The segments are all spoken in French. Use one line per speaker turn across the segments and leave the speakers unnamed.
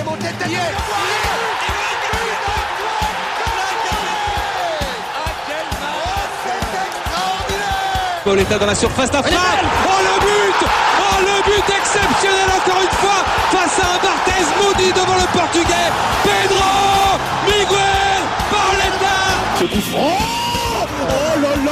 est monté tête.
Pauletta dans la surface d'affaire. Oh le but Oh le but exceptionnel encore une fois face à un Barthez maudit devant le portugais. Pedro Miguel Pauletta
Ce coup franc Oh là là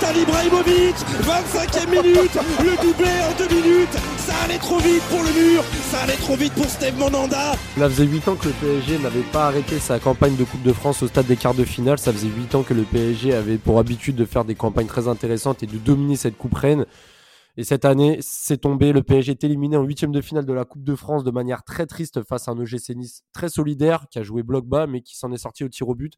Zlatan Ibrahimovic 25e minute Le doublé en deux minutes Ça allait trop vite pour le mur Ça allait trop vite pour Steve Monanda
Ça faisait 8 ans que le PSG n'avait pas arrêté sa campagne de Coupe de France au stade des quarts de finale. Ça faisait 8 ans que le PSG avait pour habitude de faire des campagnes très intéressantes et de dominer cette Coupe Reine. Et cette année, c'est tombé. Le PSG est éliminé en huitième de finale de la Coupe de France de manière très triste face à un OGC Nice très solidaire qui a joué bloc bas mais qui s'en est sorti au tir au but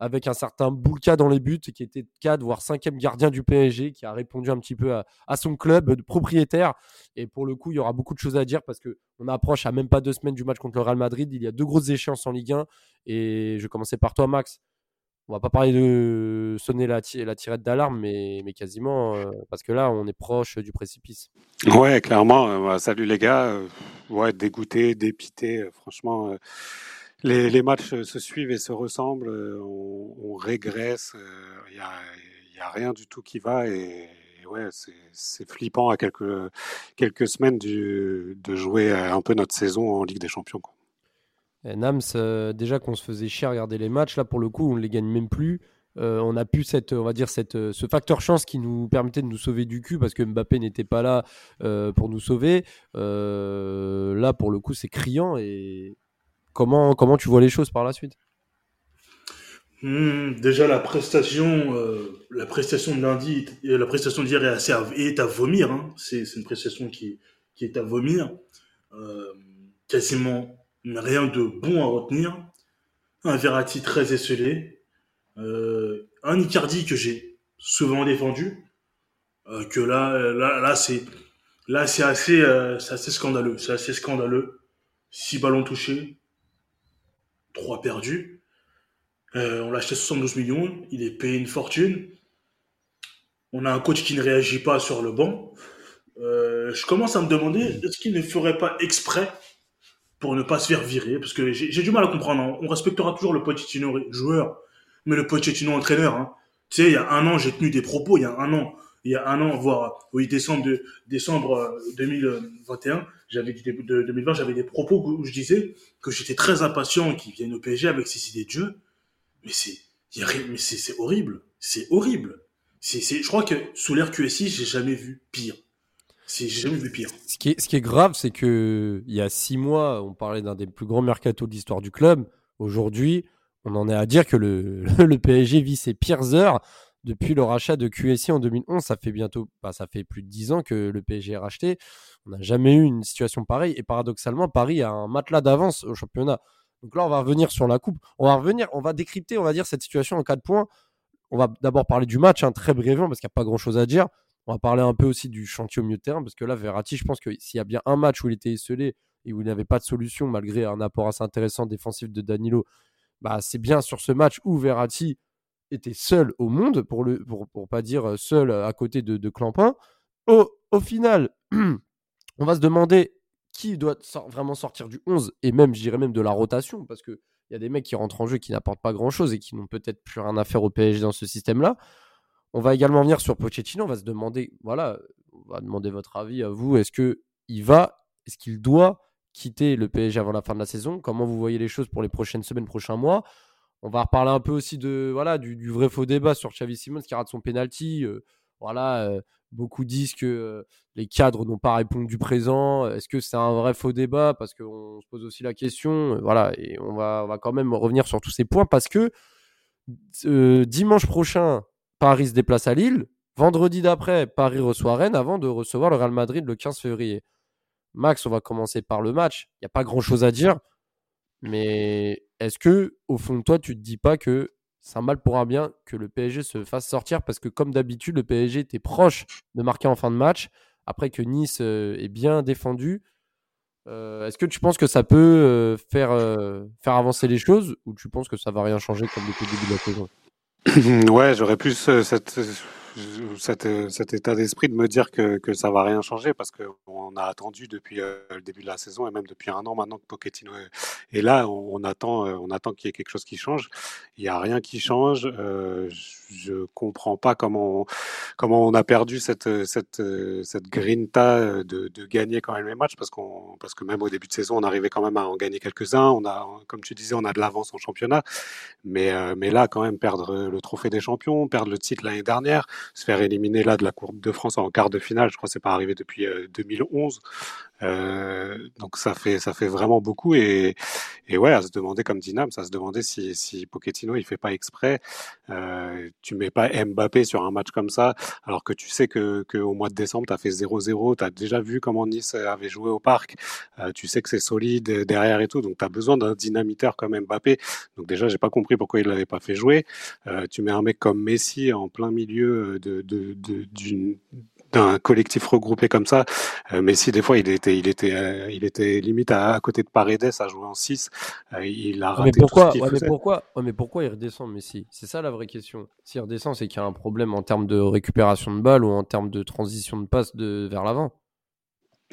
avec un certain Boulka dans les buts qui était 4 voire 5e gardien du PSG qui a répondu un petit peu à, son club de propriétaire. Et pour le coup, il y aura beaucoup de choses à dire parce que on approche à même pas deux semaines du match contre le Real Madrid. Il y a deux grosses échéances en Ligue 1 et je commencer par toi, Max. On va pas parler de sonner la, tirette d'alarme, mais, quasiment, euh, parce que là, on est proche du précipice.
Ouais, clairement. Euh, salut les gars. Euh, ouais, dégoûté, dépité. franchement, les, matchs se suivent et se ressemblent. On, on régresse. Il n'y a, rien du tout qui va. Et, ouais, c'est flippant à quelques, quelques semaines de jouer un peu notre saison en Ligue des Champions.
Et Nams, euh, déjà qu'on se faisait chier à regarder les matchs, là pour le coup on ne les gagne même plus. Euh, on a pu cette, on va dire cette, ce facteur chance qui nous permettait de nous sauver du cul parce que Mbappé n'était pas là euh, pour nous sauver. là pour le coup c'est criant et comment, comment tu vois les choses par la suite?
Mmh, déjà la prestation, euh, la prestation de lundi, la prestation d'hier est assez à, est à vomir. Hein. C'est, une prestation qui, qui est à vomir. Euh, quasiment rien de bon à retenir. Un Verratti très esselé. Euh, un Icardi que j'ai souvent défendu. Euh, que là, là, là c'est, là c'est assez, euh, c'est assez scandaleux. C'est assez scandaleux. Six ballons touchés, trois perdus. Euh, on l'a acheté 72 millions, il est payé une fortune. On a un coach qui ne réagit pas sur le banc. Euh, je commence à me demander est-ce qu'il ne ferait pas exprès pour ne pas se faire virer? Parce que j'ai du mal à comprendre. Hein. On respectera toujours le Pochettino joueur, mais le Pochettino entraîneur. Hein. Tu sais, il y a un an, j'ai tenu des propos. Il y a un an, il y a un an, voire oui décembre de décembre 2021, euh, j'avais de 2020, j'avais des propos où je disais que j'étais très impatient qu'il vienne au PSG avec ses idées de jeu mais c'est, mais c'est, horrible. C'est horrible. C'est, je crois que sous l'ère QSI, j'ai jamais vu pire. C'est, jamais vu pire.
Ce qui est, ce qui est grave, c'est que il y a six mois, on parlait d'un des plus grands mercatos de l'histoire du club. Aujourd'hui, on en est à dire que le, le PSG vit ses pires heures depuis le rachat de QSI en 2011. Ça fait bientôt, bah, ça fait plus de dix ans que le PSG est racheté. On n'a jamais eu une situation pareille. Et paradoxalement, Paris a un matelas d'avance au championnat. Donc là, on va revenir sur la coupe. On va revenir, on va décrypter, on va dire, cette situation en quatre points. On va d'abord parler du match, hein, très brièvement, parce qu'il n'y a pas grand-chose à dire. On va parler un peu aussi du chantier au milieu de terrain, parce que là, Verratti, je pense que s'il y a bien un match où il était isolé et où il n'avait pas de solution, malgré un apport assez intéressant défensif de Danilo, bah, c'est bien sur ce match où Verratti était seul au monde, pour ne pour, pour pas dire seul à côté de, Clampin. Au, au final, on va se demander qui doit vraiment sortir du 11 et même, je dirais même de la rotation parce qu'il y a des mecs qui rentrent en jeu qui n'apportent pas grand chose et qui n'ont peut-être plus rien à faire au PSG dans ce système-là. On va également venir sur Pochettino. On va se demander, voilà, on va demander votre avis à vous. Est-ce que il va, est-ce qu'il doit quitter le PSG avant la fin de la saison? Comment vous voyez les choses pour les prochaines semaines, prochains mois? On va reparler un peu aussi de, voilà, du, vrai faux débat sur Xavi Simons qui rate son penalty. Euh, voilà, euh, Beaucoup disent que les cadres n'ont pas répondu présent. Est-ce que c'est un vrai faux débat? Parce qu'on se pose aussi la question. Voilà, et on va, on va quand même revenir sur tous ces points parce que dimanche prochain, Paris se déplace à Lille. Vendredi d'après, Paris reçoit Rennes avant de recevoir le Real Madrid le 15 février. Max, on va commencer par le match. Il n'y a pas grand chose à dire. Mais est-ce que, au fond de toi, tu te dis pas que c'est un mal pour un bien que le PSG se fasse sortir? Parce que comme d'habitude, le PSG était proche de marquer en fin de match après que Nice euh, est bien défendu. Euh, est-ce que tu penses que ça peut euh, faire, faire avancer les choses ou tu penses que ça va rien changer comme depuis le début de la saison?
Ouais, j'aurais plus cette, cet, cet état d'esprit de me dire que, que ça va rien changer parce qu'on a attendu depuis euh, le début de la saison et même depuis un an maintenant que Pochettino est là, on, attend, euh, on attend qu'il y ait quelque chose qui change. Il n'y a rien qui change. Euh, comprends pas comment comment on a perdu cette, cette, cette grinta de, de gagner quand même les matchs parce qu'on parce que même au début de saison on arrivait quand même à en gagner quelques-uns. On a, comme tu disais, on a de l'avance en championnat, mais mais là quand même perdre le trophée des champions, perdre le titre l'année dernière, se faire éliminer là de la Coupe de France en quart de finale, je crois que c'est pas arrivé depuis 2011. Euh, donc ça fait ça fait vraiment beaucoup et, et ouais à se demander comme Dinam, ça se demander si, si Pochettino il fait pas exprès, euh, tu mets pas Mbappé sur un match comme ça alors que tu sais que, que au mois de décembre tu as fait 0-0, tu as déjà vu comment Nice avait joué au parc, euh, tu sais que c'est solide derrière et tout donc tu as besoin d'un dynamiteur comme Mbappé. Donc déjà j'ai pas compris pourquoi il l'avait pas fait jouer. Euh, tu mets un mec comme Messi en plein milieu de, de, de d'une d'un collectif regroupé comme ça. Euh, mais si des fois il était, il était, euh, il était limite à, côté de Paredes à jouer en 6. Euh, il a raté
mais pourquoi,
tout ce
ouais, mais pourquoi, ouais, mais pourquoi il redescend Messi? C'est ça la vraie question. S'il redescend, c'est qu'il y a un problème en termes de récupération de balles ou en termes de transition de passe de vers l'avant.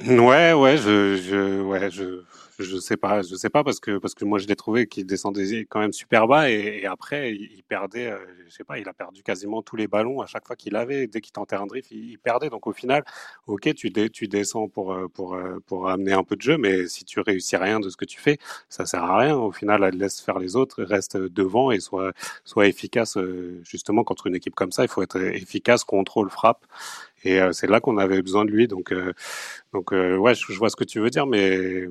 Ouais, ouais, je, je, ouais, je, je sais pas, je sais pas parce que parce que moi je l'ai trouvé qu'il descendait quand même super bas et, après il, perdait, euh, je sais pas, il a perdu quasiment tous les ballons à chaque fois qu'il avait. Dès qu'il tentait un drift, il, perdait. Donc au final, ok, tu descends pour euh, pour euh, pour amener un peu de jeu, mais si tu réussis rien de ce que tu fais, ça sert à rien. Au final, laisse faire les autres, reste devant et soit soit efficace. Justement, contre une équipe comme ça, il faut être efficace, contrôle, frappe. Et c'est là qu'on avait besoin de lui. Donc, donc ouais, je, je, vois ce que tu veux dire, mais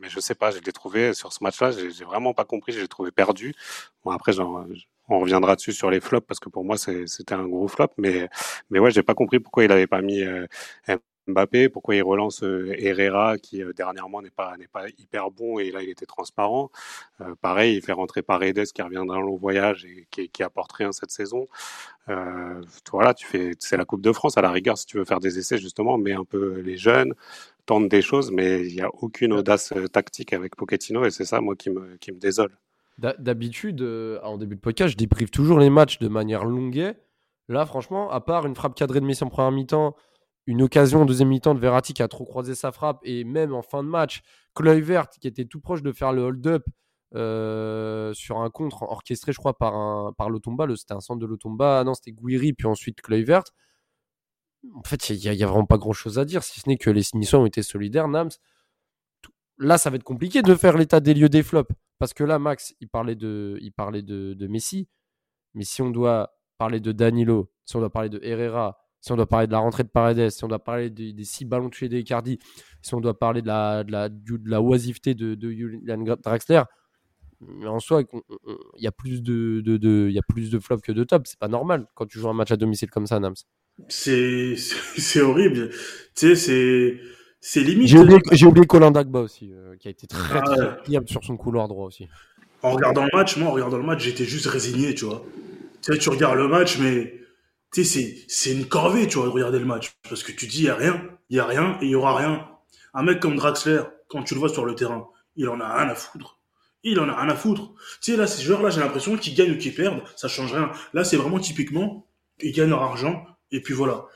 mais je sais pas, je l'ai trouvé sur ce match-là, j'ai vraiment pas compris, je l'ai trouvé perdu. Bon, après, genre, on reviendra dessus sur les flops parce que pour moi, c'était un gros flop, mais, mais ouais, j'ai pas compris pourquoi il avait pas mis euh, Mbappé, pourquoi il relance euh, Herrera qui euh, dernièrement n'est pas n'est pas hyper bon et là il était transparent. Euh, pareil, il fait rentrer Paredes qui revient d'un long voyage et qui, qui apporte rien cette saison. Euh, voilà, tu fais c'est la Coupe de France à la rigueur si tu veux faire des essais justement, mais un peu les jeunes tente des choses, mais il n'y a aucune audace tactique avec Pochettino et c'est ça moi qui me qui me désole.
D'habitude, en début de podcast, je déprive toujours les matchs de manière longuée. Là, franchement, à part une frappe cadrée de Messi en première mi-temps une occasion en deuxième mi-temps de Verratti qui a trop croisé sa frappe et même en fin de match, Kluivert qui était tout proche de faire le hold-up euh, sur un contre orchestré, je crois, par, un, par Lotomba. C'était un centre de Lotomba. Ah non, c'était Guiri, puis ensuite Kluivert. En fait, il n'y a, vraiment pas grand-chose à dire, si ce n'est que les Niçois ont été solidaires, Nams. Là, ça va être compliqué de faire l'état des lieux des flops. Parce que là, Max, il parlait de, il parlait de Messi. Mais si on doit parler de Danilo, si on doit parler de Herrera, si on doit parler de la rentrée de Paredes, si on doit parler des, des six ballons touchés d'Icardi, si on doit parler de la, de la, de la oisiveté de, de Julian Draxler, en soi, il y a plus de, de, de, y a plus de flops que de top. C'est pas normal quand tu joues un match à domicile comme ça, Nams.
C'est, c'est horrible. Tu sais, c'est, c'est limite.
J'ai oublié, oublié Colin Dagba aussi, euh, qui a été très, ah, très sur son couloir droit aussi.
En regardant le match, moi, en regardant le match, j'étais juste résigné, tu vois. Tu sais, tu regardes le match, mais tu c'est une corvée, tu vois, de regarder le match. Parce que tu dis, il n'y a rien, il n'y a rien et il n'y aura rien. Un mec comme Draxler, quand tu le vois sur le terrain, il en a rien à foutre. Il en a rien à foutre. Tu sais, là, ces joueurs-là, j'ai l'impression qu'ils gagnent ou qu'ils perdent, ça change rien. Là, c'est vraiment typiquement, ils gagnent leur argent, et puis voilà.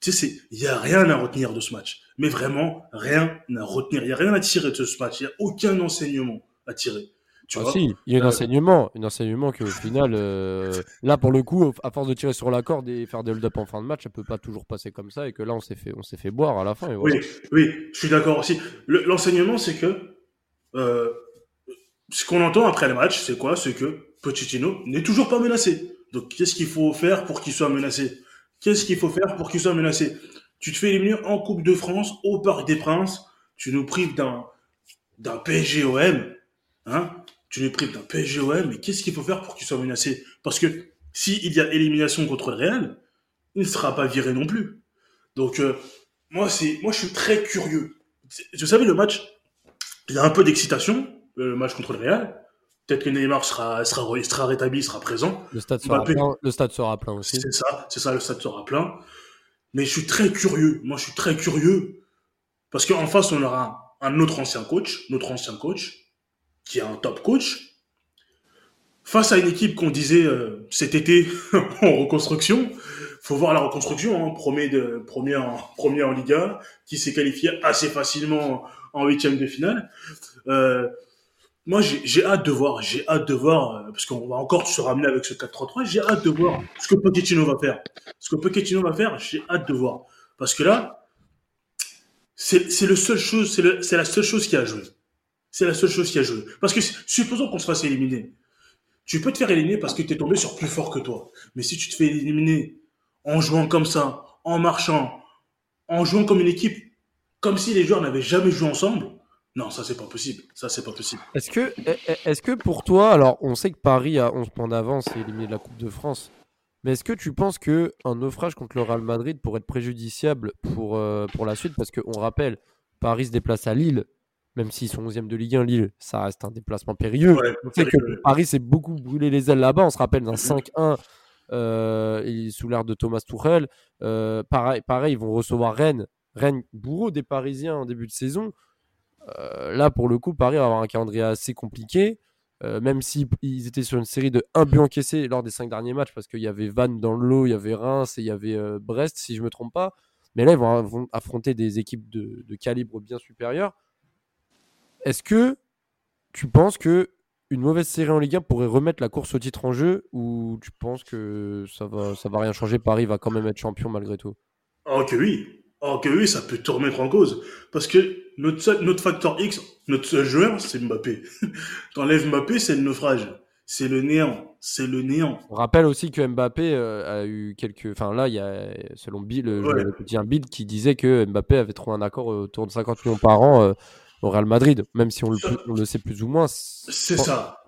Tu sais, il n'y a rien à retenir de ce match. Mais vraiment, rien à retenir. Il n'y a rien à tirer de ce match. Il n'y a aucun enseignement à tirer.
Tu ah si, il y a un euh, enseignement, un enseignement qu'au final, euh, là pour le coup, à force de tirer sur la corde et faire des hold-up en fin de match, ça peut pas toujours passer comme ça et que là on s'est fait, on s'est fait boire à la fin.
Oui, oui, je suis d'accord aussi. L'enseignement, c'est que euh, ce qu'on entend après le match, c'est quoi? C'est que Pochettino n'est toujours pas menacé. Donc qu'est-ce qu'il faut faire pour qu'il soit menacé? Qu'est-ce qu'il faut faire pour qu'il soit menacé? Tu te fais éliminer en Coupe de France au Parc des Princes, tu nous prives d'un d'un PSGOM, hein? Tu les prives d'un PSGOM, mais qu'est-ce qu'il faut faire pour qu'il soit menacé Parce que s'il y a élimination contre le Real, il ne sera pas viré non plus. Donc, euh, moi, c'est, moi, je suis très curieux. Vous savez, le match, il y a un peu d'excitation, le match contre le Real. Peut-être que Neymar sera, sera, sera rétabli, sera présent.
Le stade, sera plein, le stade sera plein aussi.
C'est ça, c'est ça, le stade sera plein. Mais je suis très curieux. Moi, je suis très curieux. Parce qu'en face, on aura un autre ancien coach, notre ancien coach, qui est un top coach. face à une équipe qu'on disait cet été en reconstruction, faut voir la reconstruction, hein, premier, en, Liga, qui s'est qualifié assez facilement en huitième de finale. Euh, moi, j'ai hâte de voir, j'ai hâte de voir, euh, parce qu'on va encore se ramener avec ce 4-3-3, j'ai hâte de voir ce que Pochettino va faire. Ce que Pochettino va faire, j'ai hâte de voir. Parce que là, c'est c'est la seule chose qui a joué. C'est la seule chose qui a joué. Parce que supposons qu'on se fasse éliminer. Tu peux te faire éliminer parce que tu es tombé sur plus fort que toi. Mais si tu te fais éliminer en jouant comme ça, en marchant, en jouant comme une équipe, comme si les joueurs n'avaient jamais joué ensemble, non, ça c'est pas possible. Ça c'est pas possible.
Est-ce que, que pour toi, alors on sait que Paris a 11 points d'avance et éliminé de la Coupe de France, mais est-ce que tu penses que un naufrage contre le Real Madrid pourrait être préjudiciable pour, euh, pour la suite? Parce qu'on rappelle, Paris se déplace à Lille, même s'ils sont 11e de Ligue 1, Lille, ça reste un déplacement périlleux. on sait que Paris s'est beaucoup brûlé les ailes là-bas. On se rappelle d'un 5-1 euh, sous l'ère de Thomas Tuchel. Euh, pareil, pareil, ils vont recevoir Rennes. Rennes, bourreau des Parisiens en début de saison. Euh, là, pour le coup, Paris va avoir un calendrier assez compliqué. Même s'ils ils étaient sur une série de 1 but encaissé lors des 5 derniers matchs, parce qu'il y avait Vannes dans le lot, il y avait Reims et il y avait Brest, si je ne me trompe pas. Mais là, ils vont, affronter des équipes de, calibre bien supérieur. Est-ce que tu penses que une mauvaise série en Ligue 1 pourrait remettre la course au titre en jeu ou tu penses que ça va, ça va rien changer Paris va quand même être champion malgré tout?
Oh que oui, Oh que oui, ça peut tout remettre en cause. Parce que notre, notre facteur X, notre seul joueur, c'est Mbappé. T'enlèves Mbappé, c'est le naufrage. C'est le néant. C'est le néant.
On rappelle aussi que Mbappé euh, a eu quelques. Enfin là, il y a, selon Bill, le petit un Bill qui disait que Mbappé avait trouvé un accord autour de 50 millions par an euh, au Real Madrid. Même si on le, on le sait plus ou moins.
C'est ça.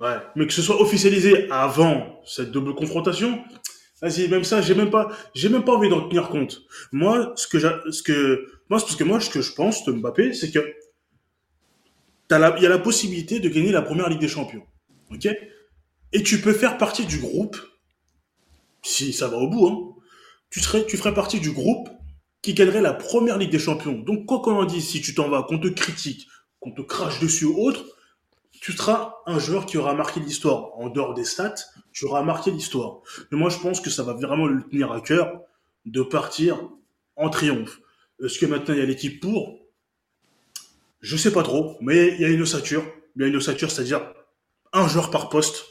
Ouais. Mais que ce soit officialisé avant cette double confrontation, Vas-y, même ça, j'ai même pas, j'ai même pas envie d'en tenir compte. Moi, ce que ce que, moi, que moi, ce que je pense de Mbappé, c'est que il y a la possibilité de gagner la première Ligue des Champions. Ok? Et tu peux faire partie du groupe, si ça va au bout, hein, tu serais, tu ferais partie du groupe qui gagnerait la première Ligue des Champions. Donc, quoi qu'on en dise, si tu t'en vas, qu'on te critique, qu'on te crache dessus ou autre, tu seras un joueur qui aura marqué l'histoire. En dehors des stats, tu auras marqué l'histoire. Mais moi, je pense que ça va vraiment le tenir à cœur de partir en triomphe. Est-ce que maintenant il y a l'équipe pour Je sais pas trop, mais il y a une ossature. Il y a une ossature, c'est-à-dire un joueur par poste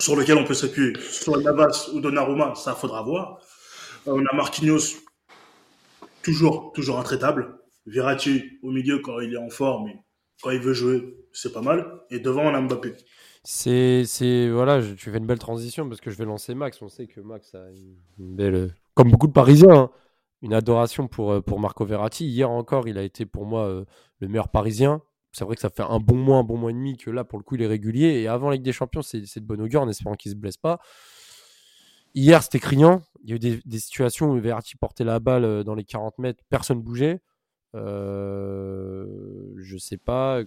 sur lequel on peut s'appuyer. Soit Navas ou Donnarumma, ça faudra voir. Euh, on a Marquinhos, toujours, toujours intraitable. Verratti au milieu quand il est en forme, quand il veut jouer, c'est pas mal. Et devant, on a Mbappé.
C'est, c'est, voilà, tu fais une belle transition parce que je vais lancer Max. On sait que Max a une belle, comme beaucoup de Parisiens, hein, une adoration pour, euh, pour Marco Verratti. Hier encore, il a été pour moi euh, le meilleur Parisien. C'est vrai que ça fait un bon mois, un bon mois et demi que là, pour le coup, il est régulier. Et avant la Ligue des Champions, c'est, de bon augure en espérant qu'il ne se blesse pas. Hier, c'était criant. Il y a eu des, situations où Verratti portait la balle euh, dans les 40 mètres, personne ne bougeait. Euh, je sais pas.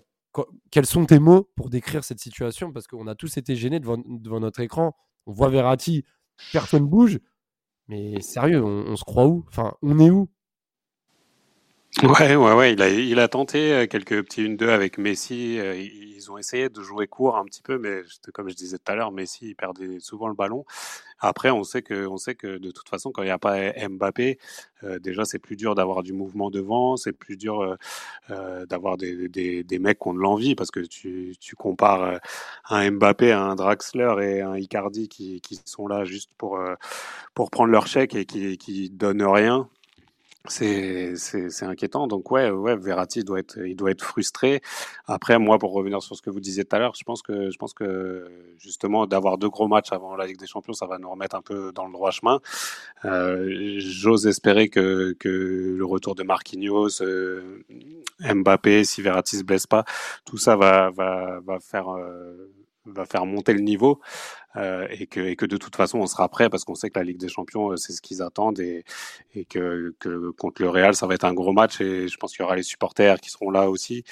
Quels sont tes mots pour décrire cette situation? Parce qu'on a tous été gênés devant, devant notre écran. On voit Verratti, personne bouge. Mais sérieux, on, se croit où? Enfin, on est où?
Ouais, ouais, ouais. Il a, il a tenté euh, quelques petits 1-2 avec Messi. Euh, ils ont essayé de jouer court un petit peu, mais comme je disais tout à l'heure, Messi il perdait souvent le ballon. Après, on sait que, on sait que de toute façon, quand il n'y a pas Mbappé, euh, déjà c'est plus dur d'avoir du mouvement devant, c'est plus dur d'avoir des, des, des, mecs qui ont de l'envie, parce que tu, tu compares un Mbappé à un Draxler et un Icardi qui, qui sont là juste pour, pour prendre leur chèque et qui, qui donnent rien. C'est, inquiétant. Donc ouais, ouais, Verratti doit être, il doit être frustré. Après, moi, pour revenir sur ce que vous disiez tout à l'heure, je pense que, je pense que justement d'avoir deux gros matchs avant la Ligue des Champions, ça va nous remettre un peu dans le droit chemin. Euh, j'ose espérer que, que le retour de Marquinhos, euh, Mbappé, si Verratti se blesse pas, tout ça va, va, va faire euh, va faire monter le niveau euh, et, que, et que de toute façon on sera prêt parce qu'on sait que la Ligue des Champions euh, c'est ce qu'ils attendent et, et que, que, contre le Real ça va être un gros match et je pense qu'il y aura les supporters qui seront là aussi.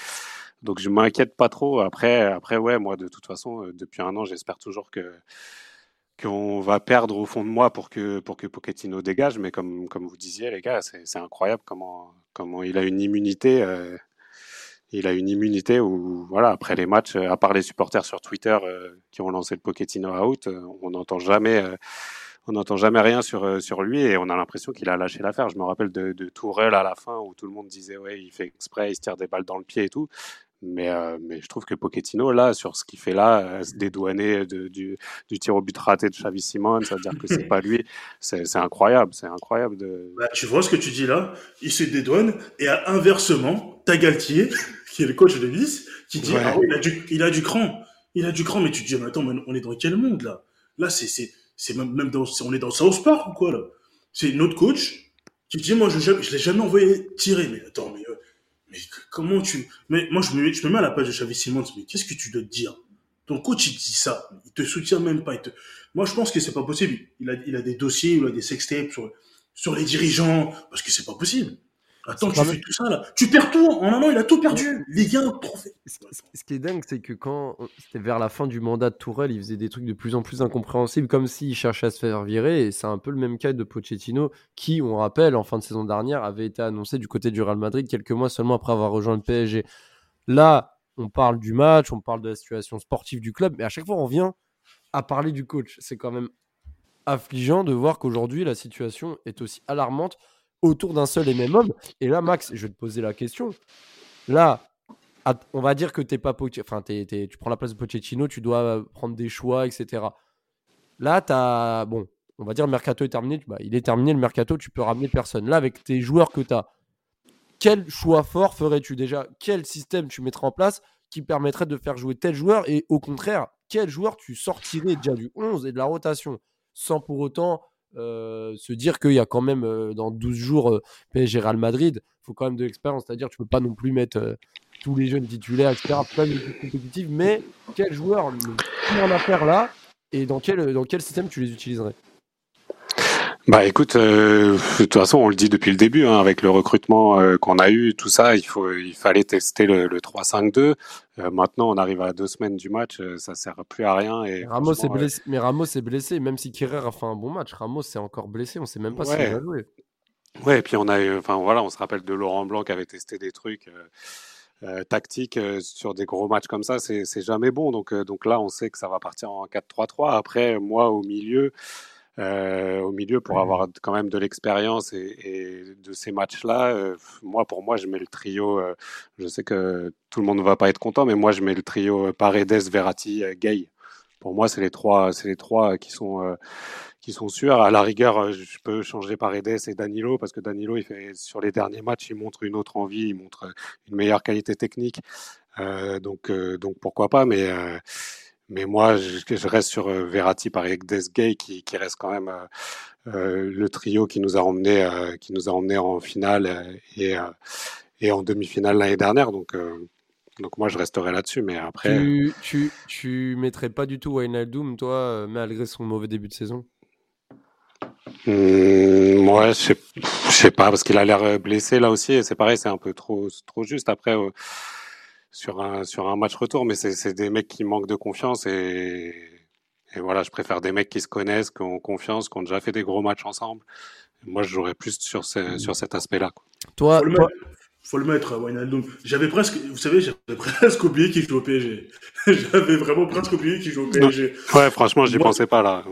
Donc je m'inquiète pas trop. Après, après ouais, moi de toute façon euh, depuis un an j'espère toujours que qu'on va perdre au fond de moi pour que pour que Pochettino dégage. Mais comme comme vous disiez les gars, c'est incroyable comment comment il a une immunité. Il a une immunité où, voilà, après les matchs, à part les supporters sur Twitter qui ont lancé le Pochettino out, on n'entend jamais on n'entend jamais rien sur, euh, sur lui et on a l'impression qu'il a lâché l'affaire. Je me rappelle de, de Tourelle à la fin où tout le monde disait ouais il fait exprès, il se tire des balles dans le pied et tout. Mais, euh, mais je trouve que Pochettino, là, sur ce qu'il fait là, se dédouaner du, tir au but raté de Xavi Simon, ça veut dire que c'est pas lui. C'est incroyable, c'est incroyable. De...
Bah, tu vois ce que tu dis là? Il se dédouane et inversement, Tagaltier, qui est le coach de Nice, qui dit ah il, a du, il a du cran. Il a du cran, mais tu te dis, mais attends, on est dans quel monde là? Là, c'est c'est même, même dans, on est dans South Park ou quoi, là? C'est notre coach qui dit, moi, je, je l'ai jamais envoyé tirer. Mais attends, mais, euh, mais comment tu, mais moi, je me, je me mets à la page de Xavi Simons, mais qu'est-ce que tu dois te dire? Ton coach, il dit ça. Il te soutient même pas. te... Moi, je pense que c'est pas possible. Il a, il a des dossiers, il a des sextapes sur, sur les dirigeants, parce que c'est pas possible. Attends, tu fais tout ça là. Tu perds tout. En un an, il a tout perdu. Les gars, trophée.
Ce qui est dingue, c'est que quand c'était vers la fin du mandat de Tourelle, il faisait des trucs de plus en plus incompréhensibles, comme s'il cherchait à se faire virer. Et c'est un peu le même cas de Pochettino, qui, on rappelle, en fin de saison dernière, avait été annoncé du côté du Real Madrid quelques mois seulement après avoir rejoint le PSG. Là, on parle du match, on parle de la situation sportive du club, mais à chaque fois, on vient à parler du coach. C'est quand même affligeant de voir qu'aujourd'hui, la situation est aussi alarmante autour d'un seul et même homme. Et là, Max, je vais te poser la question. Là, on va dire que t'es pas enfin, tu prends la place de Pochettino, tu dois prendre des choix, etc. Là, tu as. Bon, on va dire le mercato est terminé. Bah, il est terminé le mercato, tu peux ramener personne. Là, avec tes joueurs que tu as, quel choix fort ferais-tu déjà? Quel système tu mettrais en place qui permettrait de faire jouer tel joueur? Et au contraire, quel joueur tu sortirais déjà du 11 et de la rotation? Sans pour autant euh, se dire qu'il y a quand même euh, dans 12 jours euh, PSG Real Madrid, il faut quand même de l'expérience, c'est-à-dire tu peux pas non plus mettre tous les jeunes titulaires, etc. Pas une compétitive, mais quel joueur en affaire là et dans quel, dans quel système tu les utiliserais?
Bah écoute, euh, de toute façon, on le dit depuis le début, hein, avec le recrutement euh, qu'on a eu, tout ça, il faut, il fallait tester le, le 3-5-2. Euh, maintenant, on arrive à deux semaines du match, ça sert plus à rien. Et
Ramos est blessé, mais Ramos est blessé, même si Kerrer a fait un bon match, Ramos est encore blessé, on sait même pas s'il va jouer.
Ouais, et puis on a, enfin voilà, on se rappelle de Laurent Blanc qui avait testé des trucs. tactiques sur des gros matchs comme ça, c'est jamais bon. Donc, donc là, on sait que ça va partir en 4-3-3. Après, moi, au milieu, euh, au milieu pour avoir quand même de l'expérience et, de ces matchs-là. Euh, moi, pour moi, je mets le trio. Euh, je sais que tout le monde ne va pas être content, mais moi, je mets le trio Paredes, Verratti, Gay. Pour moi, c'est les trois, c'est les trois qui sont qui sont sûrs. À la rigueur, je peux changer Paredes et Danilo parce que Danilo, il fait sur les derniers matchs, il montre une autre envie, il montre une meilleure qualité technique. donc donc pourquoi pas, mais mais moi, je, reste sur euh, Verratti par Gay qui, qui reste quand même euh, euh, le trio qui nous a emmené, qui nous a emmené en finale et, et en demi-finale l'année dernière. Donc, donc moi, je resterai là-dessus. Mais après,
tu, tu, tu mettrais pas du tout Wijnaldum, toi, malgré son mauvais début de saison?
Mmh, moi, je sais, sais pas parce qu'il a l'air blessé là aussi. C'est pareil, c'est un peu trop, trop juste. Après sur un, sur un match retour, mais c'est des mecs qui manquent de confiance et, et, voilà, je préfère des mecs qui se connaissent, qui ont confiance, qui ont déjà fait des gros matchs ensemble. Moi, je jouerais plus sur, ce, sur cet aspect-là.
Toi, faut le, Mettre, faut le mettre, Wijnaldum. J'avais presque, vous savez, j'avais presque oublié qu'il joue au PSG. j'avais vraiment presque oublié qu'il joue au PSG.
Ouais, franchement, je n'y pensais pas là.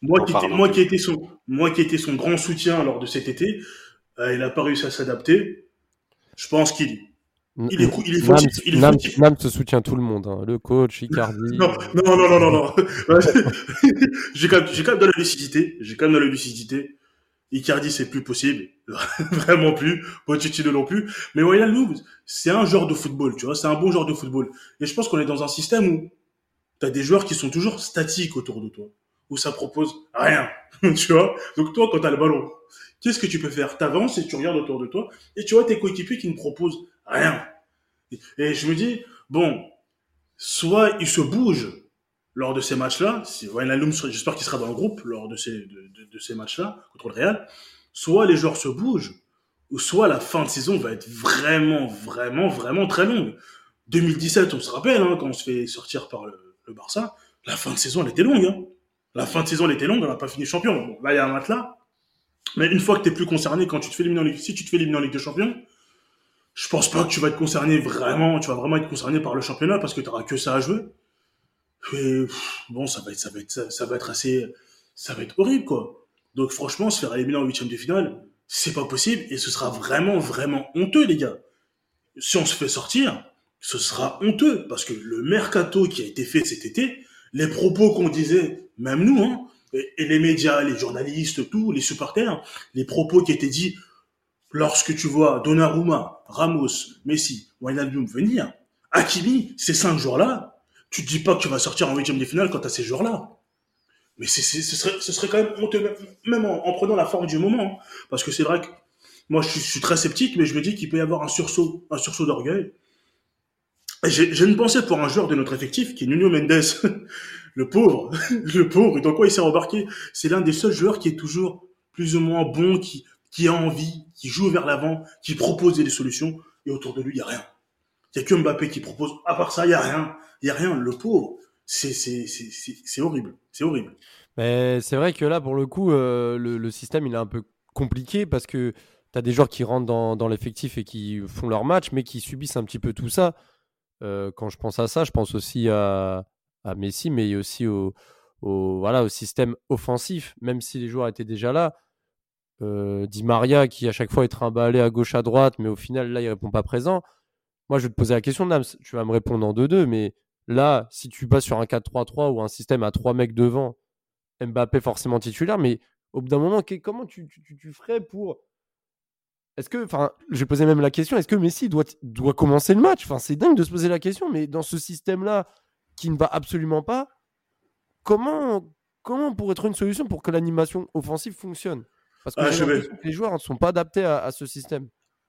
Moi, qui, était, moi, qui était son, moi qui était son grand soutien lors de cet été, euh, il n'a pas réussi à s'adapter. Je pense qu'il il est, il est fautif. Il
est Nam, se soutient tout le monde. Hein. Le coach, Icardi.
Non, non, non, non, non, non. j'ai quand, même, quand même de la lucidité. J'ai quand même de la lucidité. Icardi, c'est plus possible. Vraiment plus. Pochettino non plus. Mais Wijnaldum, c'est un genre de football, tu vois. C'est un bon genre de football. Et je pense qu'on est dans un système où tu as des joueurs qui sont toujours statiques autour de toi. Où ça propose rien. tu vois. Donc toi, quand tu as le ballon, qu'est-ce que tu peux faire? T'avances et tu regardes autour de toi. Et tu vois tes coéquipiers qui ne proposent Rien. Et je me dis, bon, soit il se bouge lors de ces matchs-là, si j'espère qu'il sera dans le groupe lors de ces, de, ces matchs-là contre le Real, soit les joueurs se bougent, ou soit la fin de saison va être vraiment, vraiment, vraiment très longue. 2017, on se rappelle, hein, quand on se fait sortir par le, Barça, la fin de saison, elle était longue. Hein. La fin de saison, elle était longue, on n'a pas fini champion. Bon, là, il y a un là. Mais une fois que tu es plus concerné, quand tu te fais éliminer si tu te fais éliminer en Ligue des Champions, je pense pas que tu vas être concerné vraiment, tu vas vraiment être concerné par le championnat parce que tu n'auras que ça à jouer. Et bon, ça va être, ça va être, ça, va être assez, ça va être horrible, quoi. Donc franchement, se faire éliminer en huitième de finale, c'est pas possible et ce sera vraiment, vraiment honteux, les gars. Si on se fait sortir, ce sera honteux parce que le mercato qui a été fait cet été, les propos qu'on disait, même nous, hein, et, les médias, les journalistes, tous, les supporters, les propos qui étaient dits lorsque tu vois Donnarumma, Ramos, Messi, Wijnaldum venir, Hakimi, ces cinq jours-là, tu te dis pas que tu vas sortir en huitième de finale quand tu as ces jours-là. Mais ce, serait, quand même même en, prenant la forme du moment. Hein. Parce que c'est vrai que moi, je suis, très sceptique, mais je me dis qu'il peut y avoir un sursaut, un sursaut d'orgueil. J'ai une pensée pour un joueur de notre effectif qui est Nuno Mendes. le pauvre, le pauvre, et dans quoi il s'est embarqué? C'est l'un des seuls joueurs qui est toujours plus ou moins bon, qui, qui a envie, qui joue vers l'avant, qui propose des solutions, et autour de lui, il n'y a rien. Il n'y a que Mbappé qui propose. À part ça, il n'y a rien. Il n'y a rien. Le pauvre, c'est horrible. C'est horrible.
Mais c'est vrai que là, pour le coup, euh, le, système, il est un peu compliqué parce que tu as des joueurs qui rentrent dans, l'effectif et qui font leur match, mais qui subissent un petit peu tout ça. Euh, quand je pense à ça, je pense aussi à, à Messi, mais aussi au, voilà, au système offensif, même si les joueurs étaient déjà là. Euh, Di Maria qui à chaque fois est trimballé à gauche à droite, mais au final là il répond pas présent. Moi je vais te poser la question, Nams, tu vas me répondre en 2-2, mais là si tu passes sur un 4-3-3 ou un système à trois mecs devant, Mbappé forcément titulaire, mais au bout d'un moment, comment tu, tu, ferais pour est-ce que, enfin, je vais poser même la question, est-ce que Messi doit, doit commencer le match? Enfin, c'est dingue de se poser la question, mais dans ce système-là, qui ne va absolument pas, comment, comment pourrait être une solution pour que l'animation offensive fonctionne? Parce que, ah, les joueurs ne sont pas adaptés à, ce système.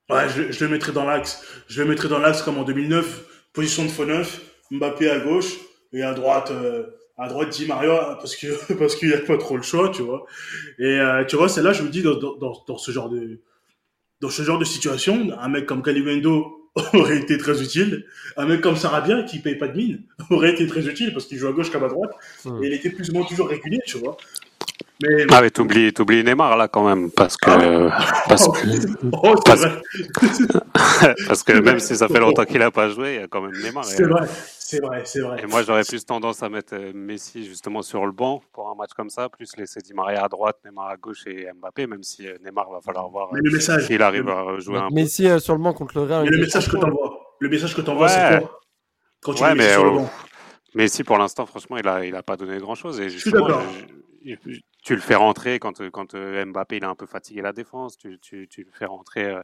Ouais, je, le mettrai dans l'axe. Je le mettrai dans l'axe comme en 2009, position de faux neuf, Mbappé à gauche et à droite. Euh, à droite Di Maria parce que parce qu'il n'y a pas trop le choix tu vois et euh, tu vois c'est là je me dis dans, dans, dans, ce genre de dans ce genre de situation un mec comme Calimendo aurait été très utile. Un mec comme Sarabia, qui paye pas de mine, aurait été très utile parce qu'il joue à gauche comme à droite. Hmm. Et il était plus ou moins toujours régulier, tu vois.
Mais... Ah, mais t'oublies, t'oublies Neymar là quand même, parce que. Ah. parce, que oh, parce, que même si ça fait longtemps qu'il a pas joué, il y a quand même Neymar.
C'est vrai, c'est vrai, c'est vrai.
Et moi j'aurais plus tendance à mettre euh, Messi justement sur le banc pour un match comme ça, plus laisser Di Maria à droite, Neymar à gauche et Mbappé, même si euh, Neymar va falloir voir s'il arrive à jouer un
Messi peu. sur le banc contre le Real.
le message que t'envoies, le message que t'envoies, c'est quoi
Quand tu ouais, mais, sur le banc? Messi pour l'instant, franchement, il a, il a pas donné grand chose. Et
je suis d'accord
tu le fais rentrer quand, quand euh, Mbappé il a un peu fatigué la défense. Tu, tu, le fais rentrer euh,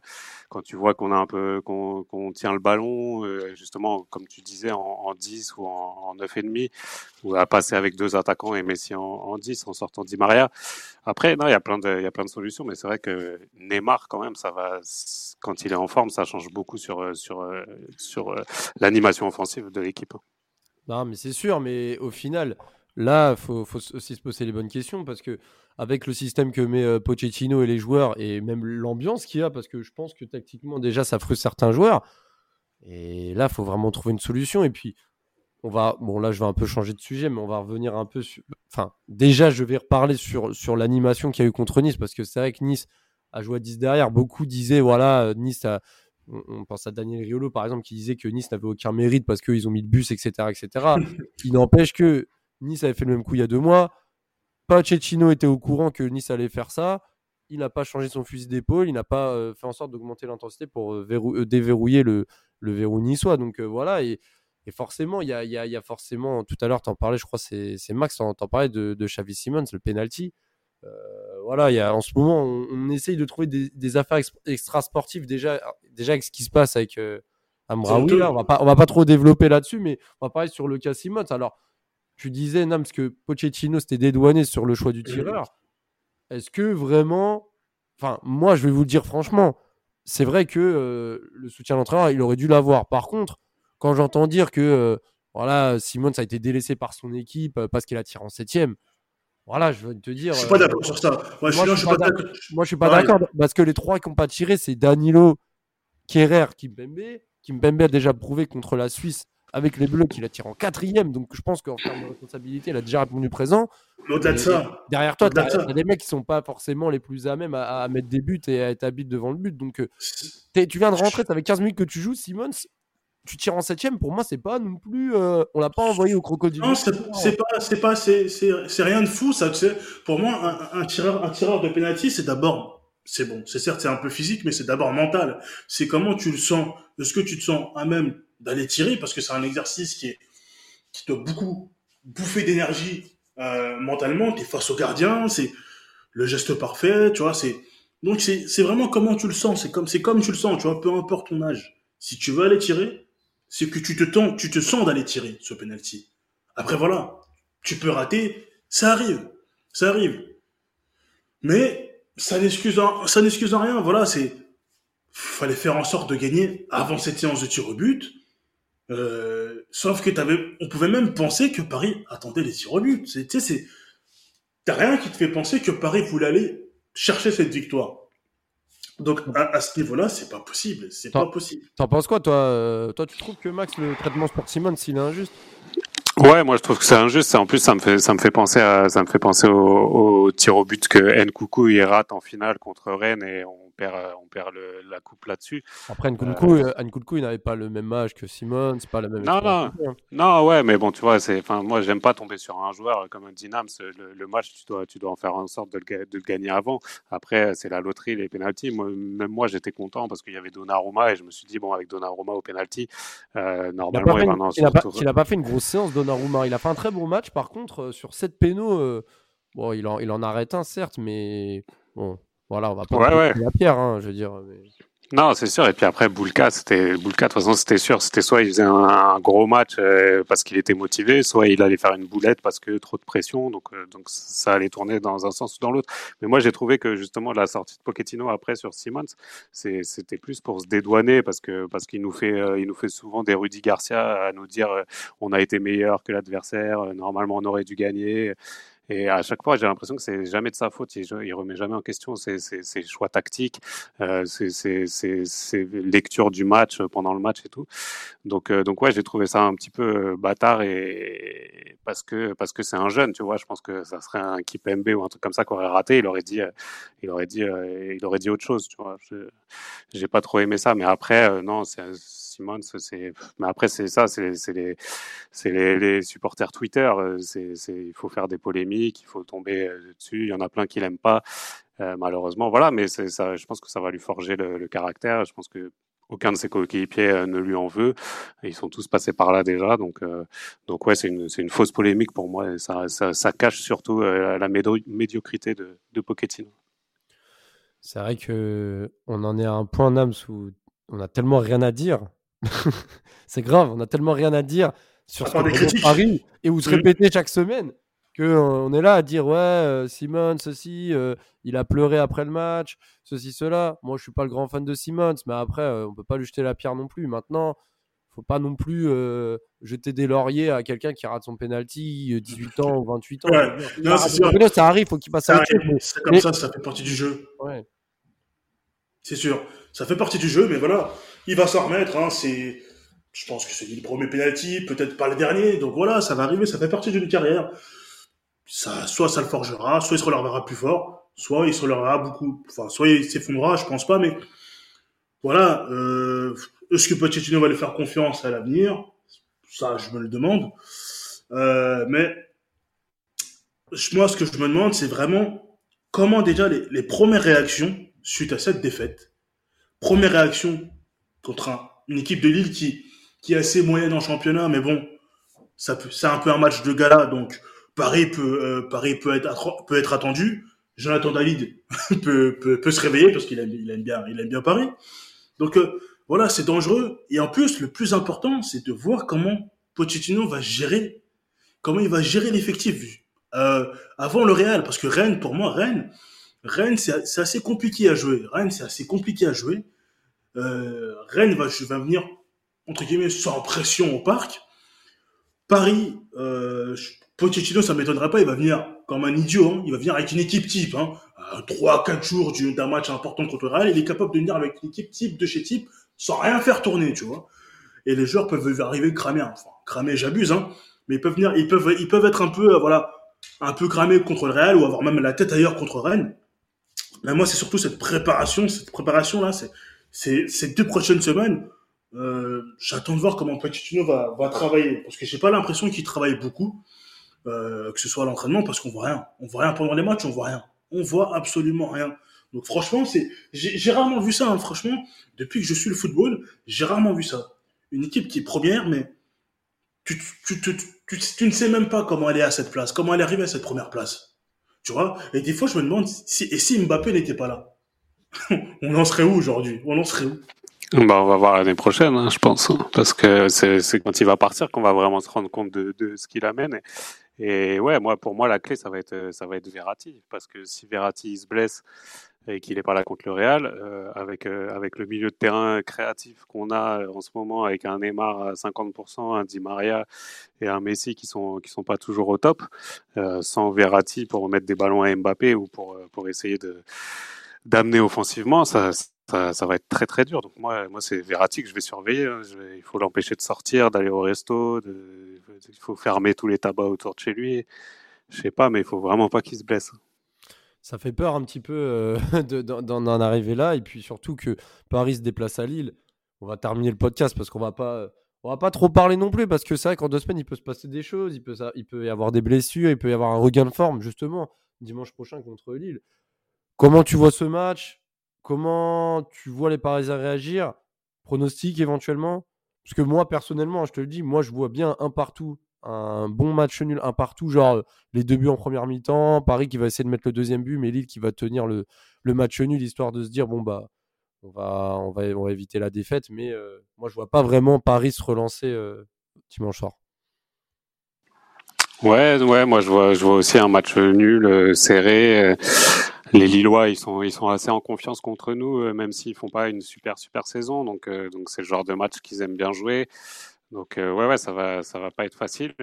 quand tu vois qu'on a un peu qu'on tient le ballon, euh, justement comme tu disais en, 10 ou en, en 9,5, ou à passer avec deux attaquants et Messi en, en 10 en sortant Di Maria. Après, non, il y a plein de il y a plein de solutions, mais c'est vrai que Neymar quand même, ça va quand il est en forme, ça change beaucoup sur sur sur l'animation offensive de l'équipe.
Non, mais c'est sûr, mais au final, Là, il faut, aussi se poser les bonnes questions parce que avec le système que met euh, Pochettino et les joueurs et même l'ambiance qu'il y a, parce que je pense que tactiquement déjà ça frustre certains joueurs. Et là, il faut vraiment trouver une solution. Et puis, on va, bon là, je vais un peu changer de sujet, mais on va revenir un peu sur. Enfin, déjà, je vais reparler sur, sur l'animation qu'il y a eu contre Nice parce que c'est vrai que Nice a joué à 10 derrière. Beaucoup disaient, voilà, Nice a. On, pense à Daniel Riolo par exemple qui disait que Nice n'avait aucun mérite parce qu'ils ont mis le bus, etc. etc. Il n'empêche que Nice avait fait le même coup il y a deux mois. Pochettino était au courant que Nice allait faire ça. Il n'a pas changé son fusil d'épaule. Il n'a pas euh, fait en sorte d'augmenter l'intensité pour euh, euh, déverrouiller le, le verrou niçois. Donc voilà. Et, forcément, il y a, forcément. Tout à l'heure, tu en parlais, je crois, c'est Max, tu en parlais de, de Xavi Simons, le penalty. voilà, y a, en ce moment, on, essaye de trouver des, affaires extra sportives déjà, déjà avec ce qui se passe avec Amraoui. on va pas, on va pas trop développer là-dessus, mais on va parler sur le cas Simons. Alors, tu disais, non, parce que Pochettino s'était dédouané sur le choix du tireur. Est-ce que vraiment. Enfin, moi, je vais vous le dire franchement, c'est vrai que euh, le soutien d'entraîneur, il aurait dû l'avoir. Par contre, quand j'entends dire que euh, voilà, Simon, ça a été délaissé par son équipe euh, parce qu'il a tiré en septième, voilà, je veux te dire.
Je suis pas d'accord sur ça.
Moi, je, suis, pas d'accord. Moi, je suis pas d'accord parce que les trois qui n'ont pas tiré, c'est Danilo, Kerrer, Kimpembe. Kimpembe a déjà prouvé contre la Suisse avec les Bleus, qui la tire en quatrième. Donc je pense qu'en termes de responsabilité, elle a déjà répondu présent.
Au-delà de ça,
derrière toi, tu as, des mecs qui sont pas forcément les plus à même à, mettre des buts et à être habite devant le but. Donc tu viens de rentrer, fait 15 minutes que tu joues, Simons tu tires en septième, pour moi, c'est pas non plus. Euh, on l'a pas envoyé au crocodile.
Non, c'est pas, c'est pas, c'est rien de fou. Ça, pour moi, un, tireur, un tireur de penalty, c'est d'abord, c'est bon. C'est certes, c'est un peu physique, mais c'est d'abord mental. C'est comment tu le sens. Est-ce que tu te sens à même d'aller tirer, parce que c'est un exercice qui est, qui doit beaucoup bouffer d'énergie euh, mentalement. T'es face au gardien, c'est le geste parfait, tu vois. C'est donc c'est vraiment comment tu le sens. C'est comme, c'est comme tu le sens, tu vois. Peu importe ton âge. Si tu veux aller tirer c'est que tu te, tends, tu te sens d'aller tirer ce penalty. Après, voilà, tu peux rater, ça arrive, ça arrive. Mais ça n'excuse ça n'excuse en rien. Voilà, c'est fallait faire en sorte de gagner avant cette séance de tir au but. Euh, sauf que t'avais, on pouvait même penser que Paris attendait les tirs au but. Tu sais, c'est, t'as rien qui te fait penser que Paris voulait aller chercher cette victoire. Donc à, ce niveau-là, c'est pas possible. C'est pas possible.
T'en penses quoi, toi euh, Toi, tu trouves que Max, le traitement pour Simon, s'il est injuste?
Ouais, moi je trouve que c'est injuste. En plus, ça me fait ça me fait penser à ça me fait penser au, au tir au but que Nkoukou il rate en finale contre Rennes et on perd, euh, on perd le, la coupe là-dessus.
Après, Nkunku, euh... euh il n'avait pas le même âge que Simon, c'est pas la même.
Non, non, non, ouais, mais bon, tu vois, c'est, enfin, moi, j'aime pas tomber sur un joueur comme un Dynams. Le, le, match, tu dois, tu dois en faire en sorte de le, de le gagner avant. Après, c'est la loterie, les pénalties. Moi, même moi, j'étais content parce qu'il y avait Donnarumma et je me suis dit, bon, avec Donnarumma au pénalty, euh, normalement,
il n'a pas, pas fait une grosse séance, Donnarumma. Il a fait un très bon match, par contre, euh, sur 7 pénaux, bon, il en, il en arrête un, certes, mais bon, voilà, on va pas
ouais,
la pierre, hein, je veux dire.
Non, c'est sûr. Et puis après, Boulka, c'était Boulka. De toute façon, c'était sûr. C'était soit il faisait un, gros match euh, parce qu'il était motivé, soit il allait faire une boulette parce que trop de pression. Donc, euh, donc ça allait tourner dans un sens ou dans l'autre. Mais moi, j'ai trouvé que justement la sortie de Pochettino après sur Simmons, c'était plus pour se dédouaner parce que parce qu'il nous fait euh, il nous fait souvent des Rudy Garcia à nous dire on a été meilleur que l'adversaire. normalement, on aurait dû gagner. Et à chaque fois, j'ai l'impression que c'est jamais de sa faute. Il, il remet jamais en question ses, choix tactiques, euh, ses, lectures du match euh, pendant le match et tout. Donc, euh, donc ouais, j'ai trouvé ça un petit peu euh, bâtard et parce que parce que c'est un jeune, tu vois. Je pense que ça serait un MB ou un truc comme ça qui aurait raté. Il aurait dit, il aurait dit, il aurait dit autre chose, tu vois. J'ai pas trop aimé ça, mais après, non, c'est C'est. Mais après, c'est ça, c'est les, supporters Twitter. Euh, il faut faire des polémiques, il faut tomber euh, dessus. Il y en a plein qui l'aiment pas, euh, malheureusement. Voilà, mais je pense que ça va lui forger le, caractère. Je pense que aucun de ses coéquipiers ne lui en veut. Ils sont tous passés par là déjà, donc donc ouais, c'est une, fausse polémique pour moi. ça, cache surtout la médiocrité de, de Pochettino.
C'est vrai que on en est à un point d'âme où on a tellement rien à dire c'est grave, on a tellement rien à dire sur ce que Paris et où se répéter chaque semaine que euh, on est là à dire ouais euh, Simon ceci euh, il a pleuré après le match ceci cela. Moi je suis pas le grand fan de Simons mais après on peut pas lui jeter la pierre non plus. Maintenant faut pas non plus jeter des lauriers à quelqu'un qui rate son penalty 18 ans ou 28 ans.
Non,
ça arrive faut qu'il passe à
c'est comme ça ça fait partie du jeu. Ouais. c'est sûr. Ça fait partie du jeu mais voilà il va s'en remettre. Hein, c'est, je pense que c'est le premier penalty, peut-être pas le dernier. Donc voilà, ça va arriver, ça fait partie d'une carrière. Ça, soit ça le forgera, soit il se relèvera plus fort, soit il se relèvera beaucoup. Enfin, soit il s'effondrera, je pense pas, mais voilà. Euh, est-ce que Pochettino va lui faire confiance à l'avenir? Ça, je me le demande. Euh, mais moi, ce que je me demande, c'est vraiment comment déjà les, les premières réactions suite à cette défaite. Première réaction contre une équipe de Lille qui, qui est assez moyenne en championnat, mais bon, ça c'est un peu un match de gala, donc Paris peut, euh, Paris peut être, peut être attendu. Jonathan David peut, peut, peut, se réveiller parce qu'il aime, il aime bien, aime bien Paris. Donc euh, voilà, c'est dangereux. Et en plus, le plus important, c'est de voir comment Pochettino va gérer, comment il va gérer l'effectif. Euh, avant le Real, parce que Rennes, pour moi, Rennes, Rennes, c'est assez compliqué à jouer. Rennes, c'est assez compliqué à jouer. Euh, Rennes va, va venir, entre guillemets, sans pression au parc. Paris, euh, Pochettino, ça m'étonnerait pas, il va venir comme un idiot, hein. il va venir avec une équipe type, hein. 3-4 jours d'un match important contre le Real, il est capable de venir avec une équipe type de chez type sans rien faire tourner, tu vois. et les joueurs peuvent arriver cramés. Enfin, cramés, j'abuse, hein, mais ils peuvent venir, ils peuvent, ils peuvent être un peu, euh, voilà, un peu cramés contre le Real ou avoir même la tête ailleurs contre Rennes. Mais moi, c'est surtout cette préparation, cette préparation là, c'est, ces deux prochaines semaines. Euh, j'attends de voir comment Pochettino va, va travailler parce que j'ai pas l'impression qu'il travaille beaucoup, euh, que ce soit à l'entraînement, parce qu'on voit rien. On voit rien pendant les matchs, on voit rien. On voit absolument rien. Donc franchement, c'est, j'ai rarement vu ça. Hein, franchement, depuis que je suis le football, j'ai rarement vu ça. Une équipe qui est première, mais tu, tu, ne sais même pas comment elle est à cette place, comment elle est arrivée à cette première place. Tu vois? Et des fois, je me demande si, et si Mbappé n'était pas là, on en serait où aujourd'hui? On en serait où?
Bah, on va voir l'année prochaine, hein, je pense, hein, parce que c'est quand il va partir qu'on va vraiment se rendre compte de, ce qu'il amène. Et, ouais, moi, pour moi, la clé, ça va être, ça va être Verratti, parce que si Verratti se blesse et qu'il n'est pas là contre le Real, euh, avec, euh, avec le milieu de terrain créatif qu'on a euh, en ce moment, avec un Neymar à 50%, un Di Maria et un Messi qui sont qui sont pas toujours au top, euh, sans Verratti pour mettre des ballons à Mbappé ou pour pour essayer de d'amener offensivement, ça, ça, ça va être très très dur. Donc moi moi c'est Verratti que je vais surveiller. Hein. Il faut l'empêcher de sortir, d'aller au resto, il faut fermer tous les tabacs autour de chez lui. Je sais pas, mais il faut vraiment pas qu'il se blesse
ça fait peur un petit peu euh, d'en arriver là. Et puis surtout que Paris se déplace à Lille. On va terminer le podcast parce qu'on va pas. On va pas trop parler non plus parce que c'est vrai qu'en deux semaines, il peut se passer des choses, il peut, il peut y avoir des blessures, il peut y avoir un regain de forme, justement, dimanche prochain contre Lille. Comment tu vois ce match? Comment tu vois les Parisiens réagir? Pronostic éventuellement? Parce que moi, personnellement, je te le dis, moi, je vois bien un partout un bon match nul, un partout, genre les deux buts en première mi-temps, Paris qui va essayer de mettre le deuxième but, mais Lille qui va tenir le, match nul, histoire de se dire, bon, bah, on va, éviter la défaite, mais euh, moi, je vois pas vraiment Paris se relancer euh, dimanche soir.
Ouais, ouais, moi je vois, aussi un match nul, euh, serré. Les Lillois, ils sont, ils sont assez en confiance contre nous, même s'ils font pas une super super saison. Donc, donc c'est le genre de match qu'ils aiment bien jouer. Donc euh, ouais, ouais, ça va, ça va pas être facile.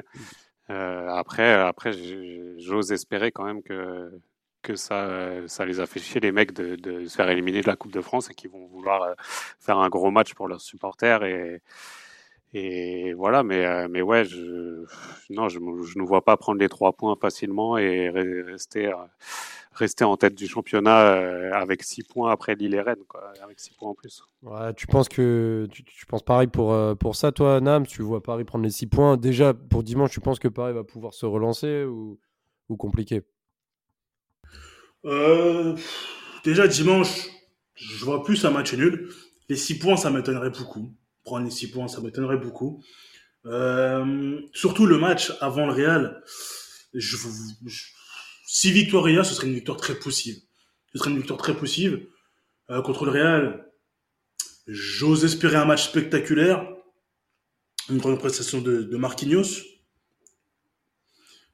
Euh, après, après, j'ose espérer quand même que que ça, ça les a fait chier les mecs de, se faire éliminer de la Coupe de France et qu'ils vont vouloir euh, faire un gros match pour leurs supporters et et voilà, mais, mais ouais, je, non, je ne vois pas prendre les trois points facilement et rester, rester en tête du championnat euh, avec 6 points après Lille et Rennes, quoi, avec 6 points en plus.
Ouais, tu penses que tu, tu penses pareil pour, euh, pour ça, toi, Nam? Tu vois Paris prendre les 6 points. Déjà, pour dimanche, tu penses que Paris va pouvoir se relancer ou, ou compliqué?
Euh, Déjà, dimanche, je vois plus un match nul. Les 6 points, ça m'étonnerait beaucoup. Prendre les 6 points, ça m'étonnerait beaucoup. Euh, surtout le match avant le Real. Si victoire il y a, ce serait une victoire très possible. Ce serait une victoire très possible. Euh, contre le Real, j'ose espérer un match spectaculaire. Une grande prestation de, Marquinhos.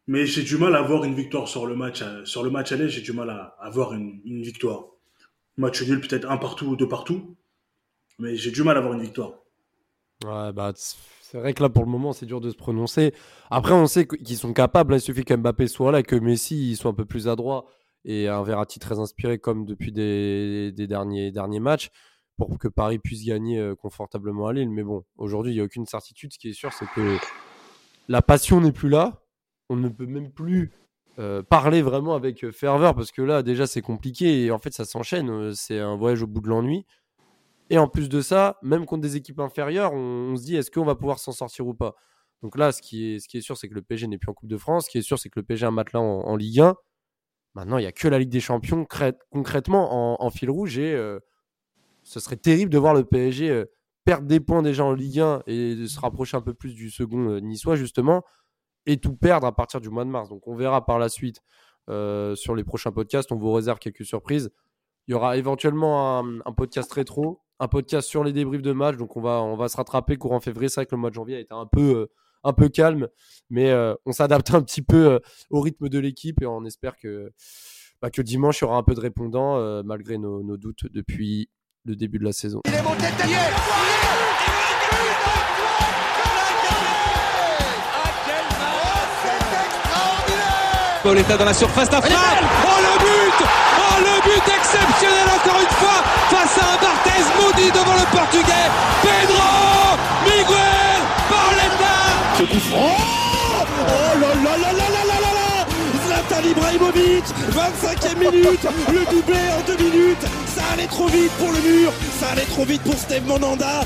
Mais j'ai du mal à avoir une victoire sur le match. Sur le match aller, j'ai du mal à avoir une, une victoire. Match nul, peut-être un partout ou deux partout. Mais j'ai du mal à avoir une victoire.
Ouais, bah, c'est vrai que là, pour le moment, c'est dur de se prononcer. Après, on sait qu'ils sont capables. Il suffit qu'Mbappé soit là, que Messi soit un peu plus adroit et un Verratti très inspiré, comme depuis des, derniers, derniers matchs, pour que Paris puisse gagner euh, confortablement à Lille. Mais bon, aujourd'hui, il n'y a aucune certitude. Ce qui est sûr, c'est que la passion n'est plus là. On ne peut même plus euh, parler vraiment avec euh, ferveur parce que là, déjà, c'est compliqué et en fait, ça s'enchaîne. C'est un voyage au bout de l'ennui. Et en plus de ça, même contre des équipes inférieures, on, se dit est-ce qu'on va pouvoir s'en sortir ou pas? Donc là, ce qui est, ce qui est sûr, c'est que le PSG n'est plus en Coupe de France. Ce qui est sûr, c'est que le PSG a un matelas en, Ligue 1. Maintenant, il n'y a que la Ligue des Champions concrètement en, fil rouge. Et euh, ce serait terrible de voir le PSG euh, perdre des points déjà en Ligue 1 et de se rapprocher un peu plus du second euh, niçois, justement, et tout perdre à partir du mois de mars. Donc on verra par la suite sur les prochains podcasts. On vous réserve quelques surprises. Il y aura éventuellement un, un podcast rétro un podcast sur les débriefs de match. Donc on va, on va se rattraper courant février. C'est vrai que le mois de janvier a été un peu, euh, un peu calme, mais euh, on s'adapte un petit peu euh, au rythme de l'équipe et on espère que, bah, que dimanche il y aura un peu de répondants malgré nos, nos, doutes depuis le début de la saison. Il est monté
Pauletta dans la surface. Oh le Oh, le but exceptionnel encore une fois face à un Barthez maudit devant le Portugais. Pedro Miguel Pauletta Ce
coup
oh, oh là là là là là là là. Zlatan Ibrahimovic 25e minute. Le doublé en deux minutes. Ça allait trop vite pour le mur. Ça allait trop vite pour Steve Monanda.